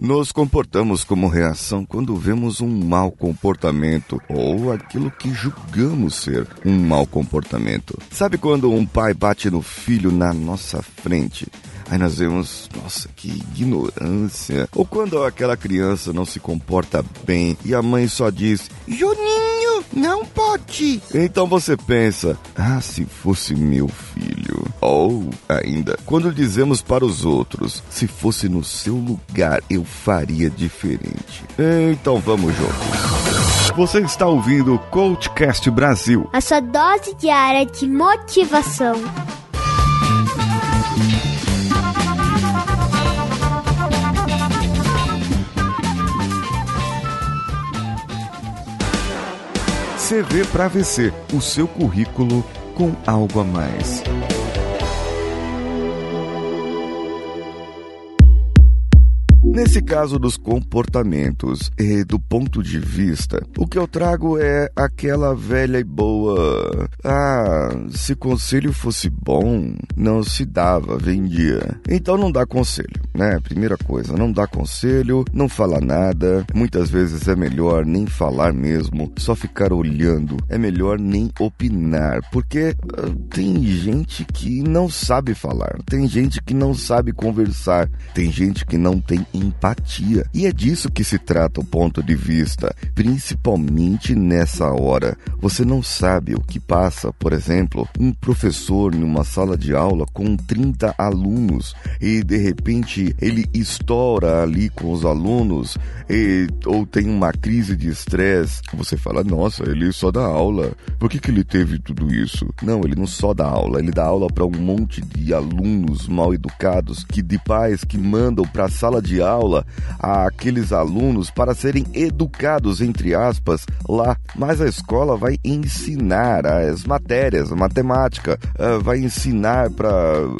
Nos comportamos como reação quando vemos um mau comportamento ou aquilo que julgamos ser um mau comportamento. Sabe quando um pai bate no filho na nossa frente? Aí nós vemos, nossa, que ignorância. Ou quando aquela criança não se comporta bem e a mãe só diz: Juninho, não pode. Então você pensa: ah, se fosse meu filho. Ou ainda, quando dizemos para os outros: se fosse no seu lugar, eu faria diferente. Então vamos juntos. Você está ouvindo o Coachcast Brasil a sua dose diária de motivação. CV para VC, o seu currículo com algo a mais. Nesse caso dos comportamentos e do ponto de vista, o que eu trago é aquela velha e boa. Ah, se conselho fosse bom, não se dava, vendia. Então não dá conselho, né? Primeira coisa, não dá conselho, não fala nada. Muitas vezes é melhor nem falar mesmo, só ficar olhando. É melhor nem opinar, porque uh, tem gente que não sabe falar, tem gente que não sabe conversar, tem gente que não tem empatia. E é disso que se trata o ponto de vista, principalmente nessa hora. Você não sabe o que passa, por exemplo, um professor numa sala de aula com 30 alunos e de repente ele estoura ali com os alunos e, ou tem uma crise de estresse. Você fala, nossa, ele só dá aula. Por que, que ele teve tudo isso? Não, ele não só dá aula, ele dá aula para um monte de alunos mal educados, que de pais que mandam para a sala de aula àqueles alunos para serem educados, entre aspas, lá. Mas a escola vai ensinar as matérias, matemática, uh, vai ensinar para.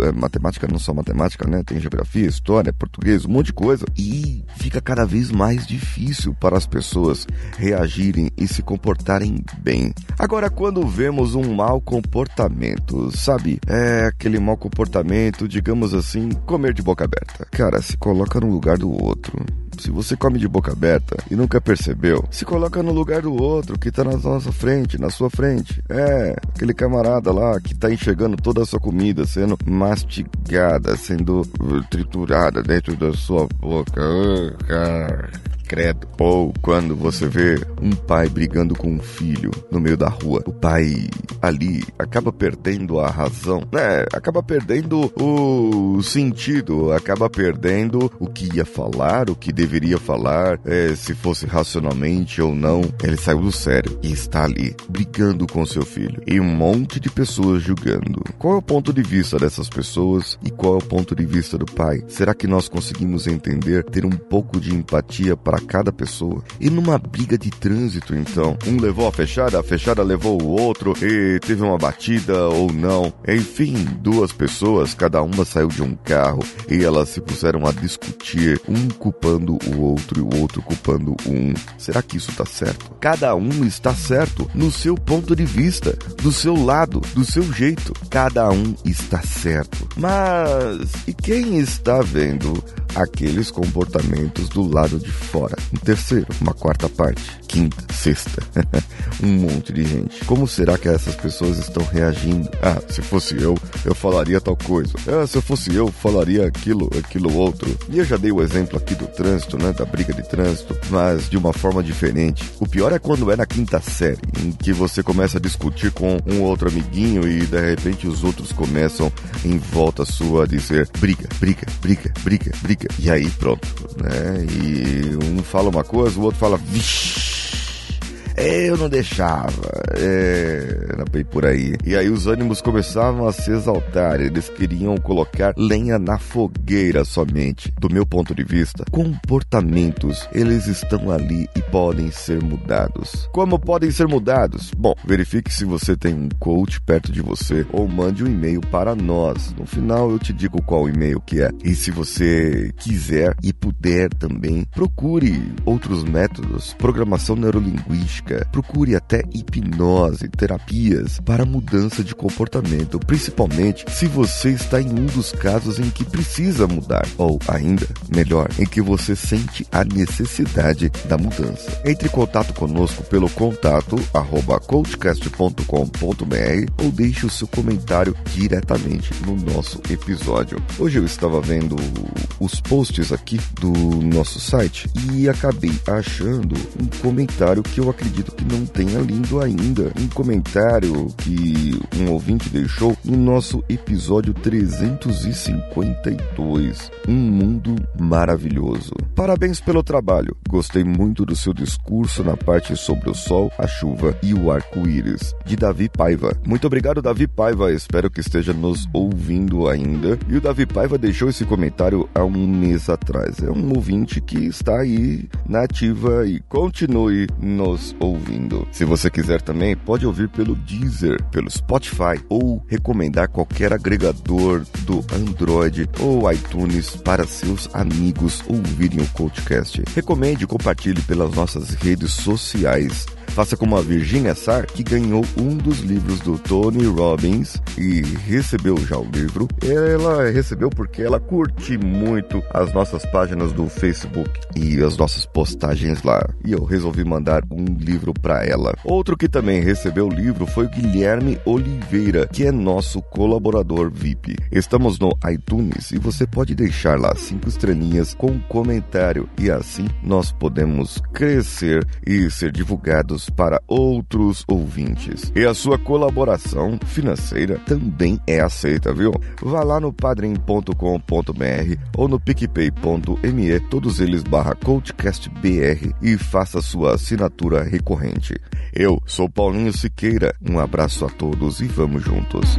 Eh, matemática não só matemática, né? Tem geografia, história, português, um monte de coisa. E fica cada vez mais difícil para as pessoas reagirem e se comportarem bem. Agora, quando vemos um mau comportamento, sabe? É aquele mau comportamento, digamos assim, comer de boca aberta. Cara, se coloca no lugar do outro. Se você come de boca aberta e nunca percebeu, se coloca no lugar do outro que tá na nossa frente, na sua frente. É, aquele camarada lá que tá enxergando toda a sua comida sendo mastigada, sendo triturada dentro da sua boca. Uh, credo. Ou quando você vê um pai brigando com um filho no meio da rua, o pai ali acaba perdendo a razão, né? Acaba perdendo o sentido, acaba perdendo o que ia falar, o que deveria falar, é, se fosse racionalmente ou não. Ele saiu do sério e está ali brigando com seu filho e um monte de pessoas julgando. Qual é o ponto de vista dessas pessoas e qual é o ponto de vista do pai? Será que nós conseguimos entender, ter um pouco de empatia para para cada pessoa. E numa briga de trânsito, então, um levou a fechada, a fechada levou o outro e teve uma batida ou não. Enfim, duas pessoas, cada uma saiu de um carro e elas se puseram a discutir, um culpando o outro e o outro culpando um. Será que isso tá certo? Cada um está certo no seu ponto de vista, do seu lado, do seu jeito. Cada um está certo. Mas e quem está vendo aqueles comportamentos do lado de fora. Um terceiro, uma quarta parte, quinta, sexta, um monte de gente. Como será que essas pessoas estão reagindo? Ah, se fosse eu, eu falaria tal coisa. Ah, se eu fosse eu, falaria aquilo, aquilo outro. E eu já dei o exemplo aqui do trânsito, né, da briga de trânsito, mas de uma forma diferente. O pior é quando é na quinta série, em que você começa a discutir com um outro amiguinho e de repente os outros começam em volta sua a dizer briga, briga, briga, briga, briga e aí pronto, né? E um fala uma coisa, o outro fala, vixi eu não deixava. É, era bem por aí. E aí os ânimos começavam a se exaltar. Eles queriam colocar lenha na fogueira somente. Do meu ponto de vista, comportamentos, eles estão ali e podem ser mudados. Como podem ser mudados? Bom, verifique se você tem um coach perto de você ou mande um e-mail para nós. No final eu te digo qual e-mail que é. E se você quiser e puder também, procure outros métodos. Programação neurolinguística prática. Procure até hipnose, terapias para mudança de comportamento, principalmente se você está em um dos casos em que precisa mudar, ou ainda melhor, em que você sente a necessidade da mudança. Entre em contato conosco pelo contato arroba coachcast.com.br ou deixe o seu comentário diretamente no nosso episódio. Hoje eu estava vendo os posts aqui do nosso site e acabei achando um comentário que eu acredito que não tenha lido ainda. Um comentário que um ouvinte deixou no nosso episódio 352. Um mundo maravilhoso. Parabéns pelo trabalho. Gostei muito do seu discurso na parte sobre o sol, a chuva e o arco-íris. De Davi Paiva. Muito obrigado, Davi Paiva. Espero que esteja nos ouvindo ainda. E o Davi Paiva deixou esse comentário há um mês atrás. É um ouvinte que está aí na ativa e continue nos ouvindo. Se você quiser também, pode ouvir pelo Deezer, pelo Spotify ou recomendar qualquer agregador do Android ou iTunes para seus amigos ouvirem o podcast. Recomende e compartilhe pelas nossas redes sociais Faça como a Virginia Sar, que ganhou um dos livros do Tony Robbins e recebeu já o livro. Ela recebeu porque ela curte muito as nossas páginas do Facebook e as nossas postagens lá. E eu resolvi mandar um livro para ela. Outro que também recebeu o livro foi o Guilherme Oliveira, que é nosso colaborador VIP. Estamos no iTunes e você pode deixar lá cinco estrelinhas com um comentário e assim nós podemos crescer e ser divulgados para outros ouvintes. E a sua colaboração financeira também é aceita, viu? Vá lá no padrim.com.br ou no picpay.me, todos eles barra coachcastbr e faça sua assinatura recorrente. Eu sou Paulinho Siqueira, um abraço a todos e vamos juntos.